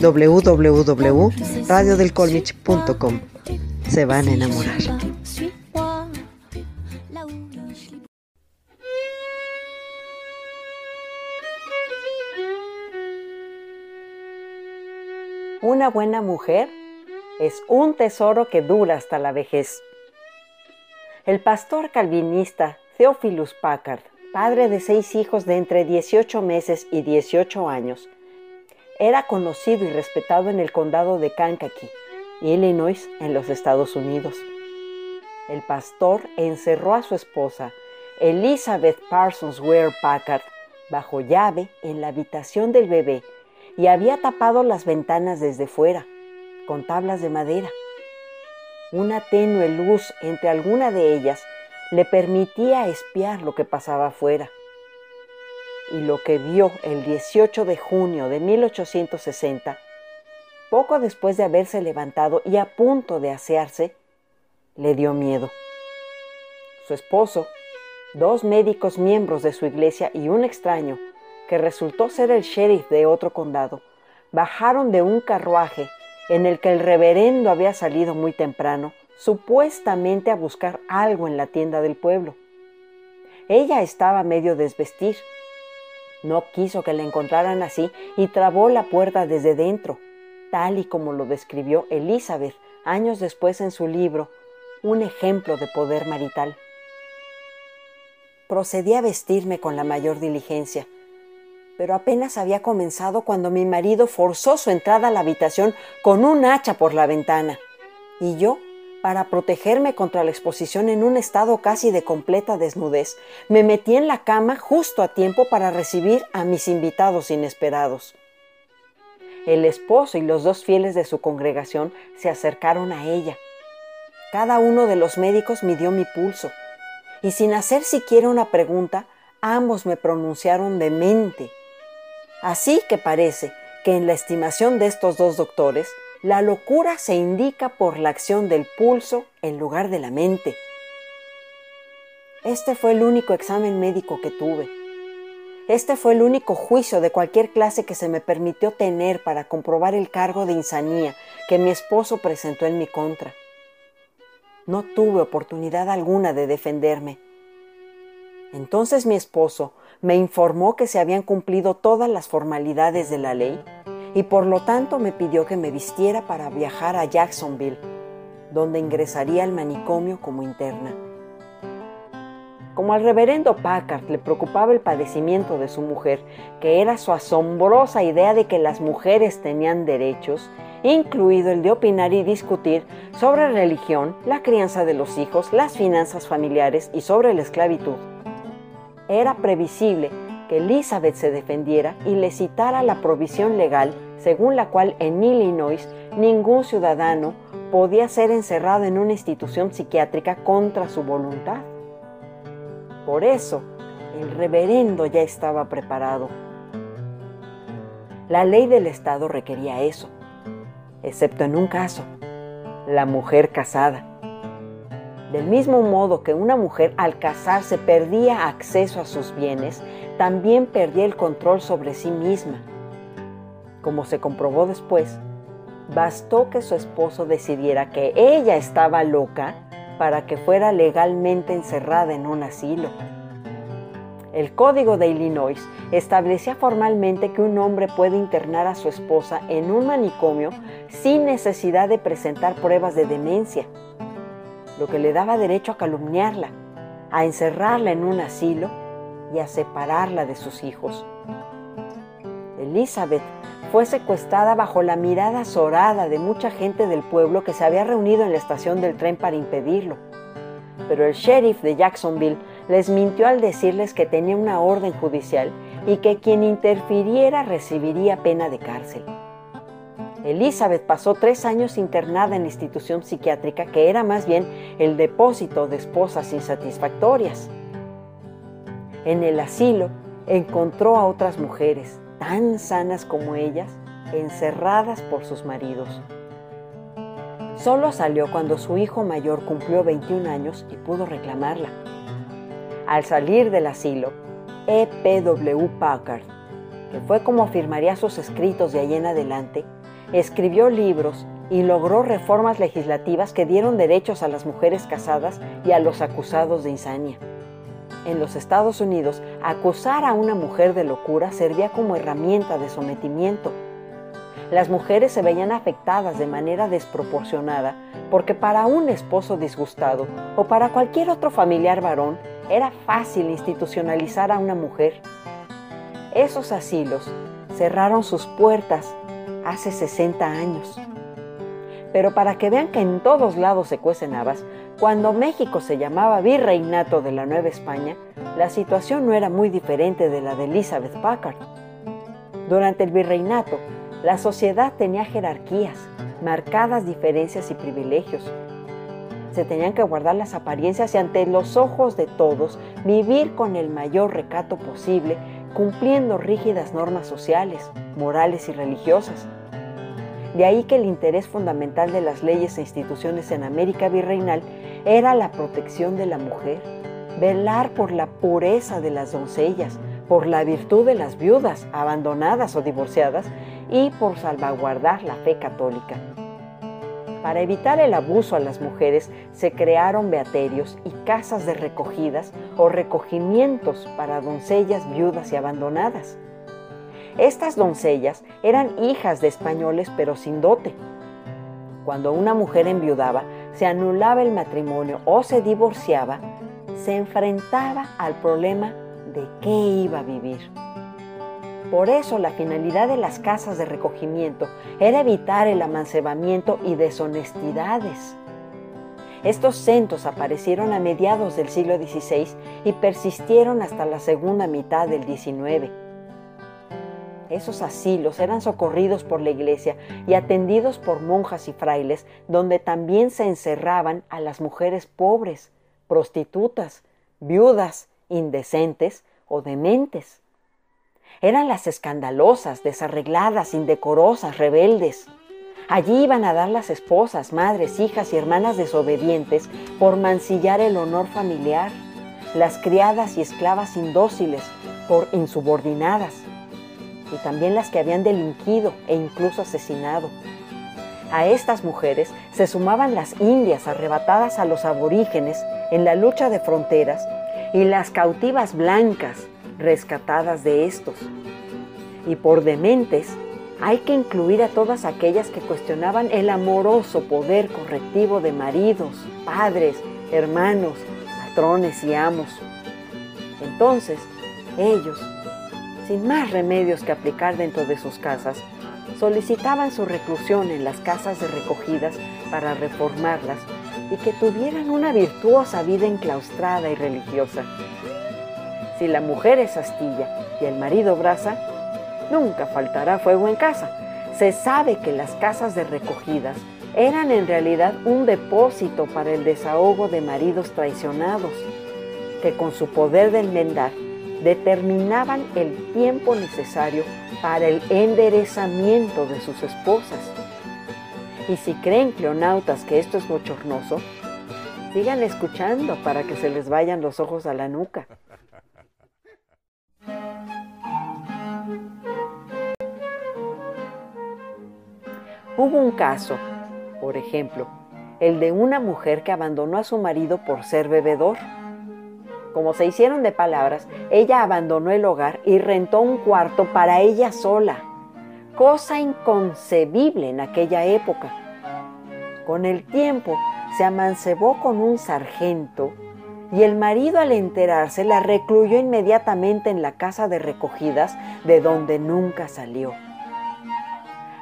www.radiodelcolmich.com. Se van a enamorar. Una buena mujer es un tesoro que dura hasta la vejez. El pastor calvinista Theophilus Packard padre de seis hijos de entre 18 meses y 18 años. Era conocido y respetado en el condado de Kankakee, Illinois, en los Estados Unidos. El pastor encerró a su esposa, Elizabeth Parsons Ware Packard, bajo llave en la habitación del bebé y había tapado las ventanas desde fuera, con tablas de madera. Una tenue luz entre alguna de ellas le permitía espiar lo que pasaba afuera. Y lo que vio el 18 de junio de 1860, poco después de haberse levantado y a punto de asearse, le dio miedo. Su esposo, dos médicos miembros de su iglesia y un extraño, que resultó ser el sheriff de otro condado, bajaron de un carruaje en el que el reverendo había salido muy temprano supuestamente a buscar algo en la tienda del pueblo. Ella estaba medio desvestir. No quiso que la encontraran así y trabó la puerta desde dentro, tal y como lo describió Elizabeth años después en su libro Un ejemplo de poder marital. Procedí a vestirme con la mayor diligencia, pero apenas había comenzado cuando mi marido forzó su entrada a la habitación con un hacha por la ventana, y yo para protegerme contra la exposición en un estado casi de completa desnudez, me metí en la cama justo a tiempo para recibir a mis invitados inesperados. El esposo y los dos fieles de su congregación se acercaron a ella. Cada uno de los médicos midió mi pulso, y sin hacer siquiera una pregunta, ambos me pronunciaron demente. Así que parece que en la estimación de estos dos doctores, la locura se indica por la acción del pulso en lugar de la mente. Este fue el único examen médico que tuve. Este fue el único juicio de cualquier clase que se me permitió tener para comprobar el cargo de insanía que mi esposo presentó en mi contra. No tuve oportunidad alguna de defenderme. Entonces mi esposo me informó que se habían cumplido todas las formalidades de la ley y por lo tanto me pidió que me vistiera para viajar a Jacksonville, donde ingresaría al manicomio como interna. Como al reverendo Packard le preocupaba el padecimiento de su mujer, que era su asombrosa idea de que las mujeres tenían derechos, incluido el de opinar y discutir sobre religión, la crianza de los hijos, las finanzas familiares y sobre la esclavitud. Era previsible que Elizabeth se defendiera y le citara la provisión legal según la cual en Illinois ningún ciudadano podía ser encerrado en una institución psiquiátrica contra su voluntad. Por eso, el reverendo ya estaba preparado. La ley del Estado requería eso, excepto en un caso, la mujer casada. Del mismo modo que una mujer al casarse perdía acceso a sus bienes, también perdía el control sobre sí misma como se comprobó después, bastó que su esposo decidiera que ella estaba loca para que fuera legalmente encerrada en un asilo. El Código de Illinois establecía formalmente que un hombre puede internar a su esposa en un manicomio sin necesidad de presentar pruebas de demencia, lo que le daba derecho a calumniarla, a encerrarla en un asilo y a separarla de sus hijos. Elizabeth fue secuestrada bajo la mirada azorada de mucha gente del pueblo que se había reunido en la estación del tren para impedirlo. Pero el sheriff de Jacksonville les mintió al decirles que tenía una orden judicial y que quien interfiriera recibiría pena de cárcel. Elizabeth pasó tres años internada en la institución psiquiátrica que era más bien el depósito de esposas insatisfactorias. En el asilo encontró a otras mujeres tan sanas como ellas, encerradas por sus maridos. Solo salió cuando su hijo mayor cumplió 21 años y pudo reclamarla. Al salir del asilo, E.P.W. Packard, que fue como firmaría sus escritos de ahí en adelante, escribió libros y logró reformas legislativas que dieron derechos a las mujeres casadas y a los acusados de insania. En los Estados Unidos, acusar a una mujer de locura servía como herramienta de sometimiento. Las mujeres se veían afectadas de manera desproporcionada porque para un esposo disgustado o para cualquier otro familiar varón era fácil institucionalizar a una mujer. Esos asilos cerraron sus puertas hace 60 años. Pero para que vean que en todos lados se cuecen habas, cuando México se llamaba Virreinato de la Nueva España, la situación no era muy diferente de la de Elizabeth Packard. Durante el virreinato, la sociedad tenía jerarquías, marcadas diferencias y privilegios. Se tenían que guardar las apariencias y ante los ojos de todos vivir con el mayor recato posible, cumpliendo rígidas normas sociales, morales y religiosas. De ahí que el interés fundamental de las leyes e instituciones en América virreinal era la protección de la mujer, velar por la pureza de las doncellas, por la virtud de las viudas, abandonadas o divorciadas, y por salvaguardar la fe católica. Para evitar el abuso a las mujeres se crearon beaterios y casas de recogidas o recogimientos para doncellas viudas y abandonadas. Estas doncellas eran hijas de españoles pero sin dote. Cuando una mujer enviudaba, se anulaba el matrimonio o se divorciaba, se enfrentaba al problema de qué iba a vivir. Por eso la finalidad de las casas de recogimiento era evitar el amancebamiento y deshonestidades. Estos centros aparecieron a mediados del siglo XVI y persistieron hasta la segunda mitad del XIX. Esos asilos eran socorridos por la iglesia y atendidos por monjas y frailes, donde también se encerraban a las mujeres pobres, prostitutas, viudas, indecentes o dementes. Eran las escandalosas, desarregladas, indecorosas, rebeldes. Allí iban a dar las esposas, madres, hijas y hermanas desobedientes por mancillar el honor familiar, las criadas y esclavas indóciles por insubordinadas, y también las que habían delinquido e incluso asesinado. A estas mujeres se sumaban las indias arrebatadas a los aborígenes en la lucha de fronteras y las cautivas blancas rescatadas de estos. Y por dementes hay que incluir a todas aquellas que cuestionaban el amoroso poder correctivo de maridos, padres, hermanos, patrones y amos. Entonces, ellos sin más remedios que aplicar dentro de sus casas, solicitaban su reclusión en las casas de recogidas para reformarlas y que tuvieran una virtuosa vida enclaustrada y religiosa. Si la mujer es astilla y el marido brasa, nunca faltará fuego en casa. Se sabe que las casas de recogidas eran en realidad un depósito para el desahogo de maridos traicionados, que con su poder de enmendar determinaban el tiempo necesario para el enderezamiento de sus esposas. Y si creen cleonautas que esto es bochornoso, sigan escuchando para que se les vayan los ojos a la nuca. Hubo un caso, por ejemplo, el de una mujer que abandonó a su marido por ser bebedor como se hicieron de palabras, ella abandonó el hogar y rentó un cuarto para ella sola, cosa inconcebible en aquella época. Con el tiempo se amancebó con un sargento y el marido al enterarse la recluyó inmediatamente en la casa de recogidas de donde nunca salió.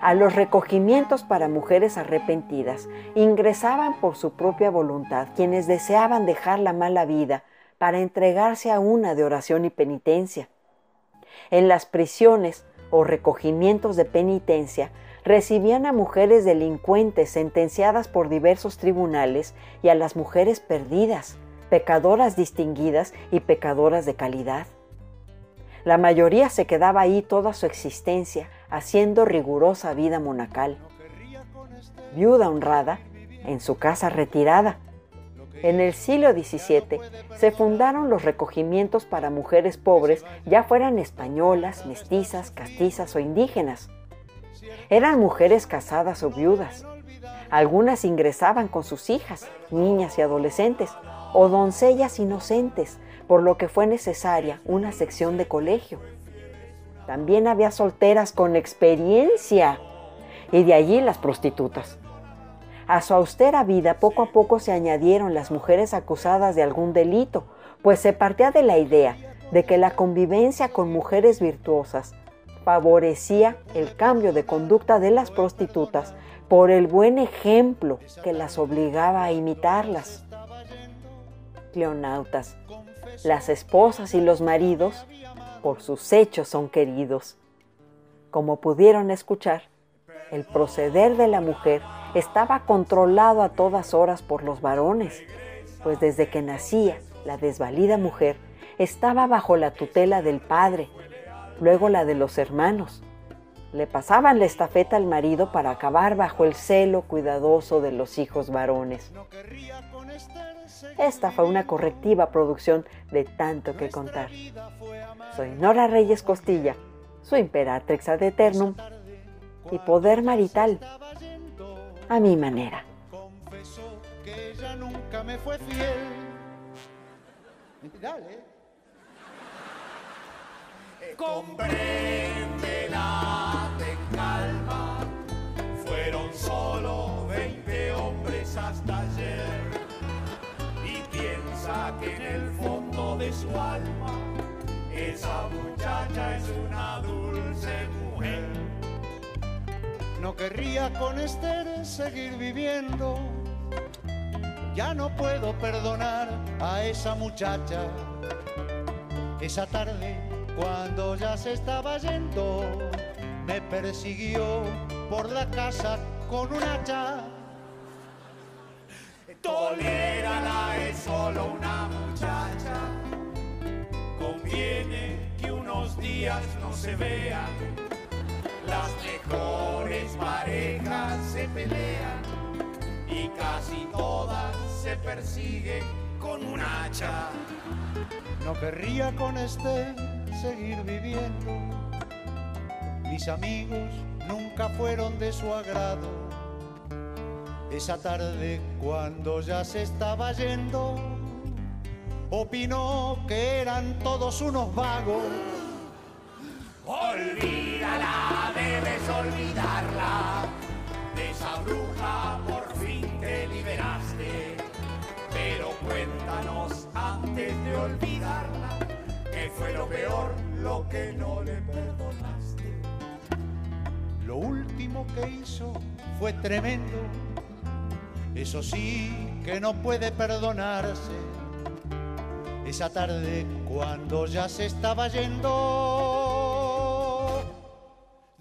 A los recogimientos para mujeres arrepentidas ingresaban por su propia voluntad quienes deseaban dejar la mala vida para entregarse a una de oración y penitencia. En las prisiones o recogimientos de penitencia recibían a mujeres delincuentes sentenciadas por diversos tribunales y a las mujeres perdidas, pecadoras distinguidas y pecadoras de calidad. La mayoría se quedaba ahí toda su existencia, haciendo rigurosa vida monacal. Viuda honrada, en su casa retirada. En el siglo XVII se fundaron los recogimientos para mujeres pobres, ya fueran españolas, mestizas, castizas o indígenas. Eran mujeres casadas o viudas. Algunas ingresaban con sus hijas, niñas y adolescentes, o doncellas inocentes, por lo que fue necesaria una sección de colegio. También había solteras con experiencia y de allí las prostitutas. A su austera vida poco a poco se añadieron las mujeres acusadas de algún delito, pues se partía de la idea de que la convivencia con mujeres virtuosas favorecía el cambio de conducta de las prostitutas por el buen ejemplo que las obligaba a imitarlas. Cleonautas, las esposas y los maridos por sus hechos son queridos. Como pudieron escuchar, el proceder de la mujer estaba controlado a todas horas por los varones, pues desde que nacía la desvalida mujer estaba bajo la tutela del padre, luego la de los hermanos. Le pasaban la estafeta al marido para acabar bajo el celo cuidadoso de los hijos varones. Esta fue una correctiva producción de tanto que contar. Soy Nora Reyes Costilla, su imperatrix ad eternum y poder marital a mi manera. que ella nunca me fue fiel. Dale. Compréndela, ten calma. Fueron solo 20 hombres hasta ayer. Y piensa que en el fondo de su alma, esa muchacha es una dulce No querría con Esther seguir viviendo. Ya no puedo perdonar a esa muchacha. Esa tarde cuando ya se estaba yendo, me persiguió por la casa con un hacha. Tolérala, es solo una muchacha. Conviene que unos días no se vean. Las mejores parejas se pelean y casi todas se persiguen con un hacha. No querría con este seguir viviendo. Mis amigos nunca fueron de su agrado. Esa tarde cuando ya se estaba yendo, opinó que eran todos unos vagos. Olvídala, debes olvidarla. De esa bruja por fin te liberaste. Pero cuéntanos antes de olvidarla fue lo peor, lo que no le perdonaste. Lo último que hizo fue tremendo, eso sí que no puede perdonarse. Esa tarde cuando ya se estaba yendo,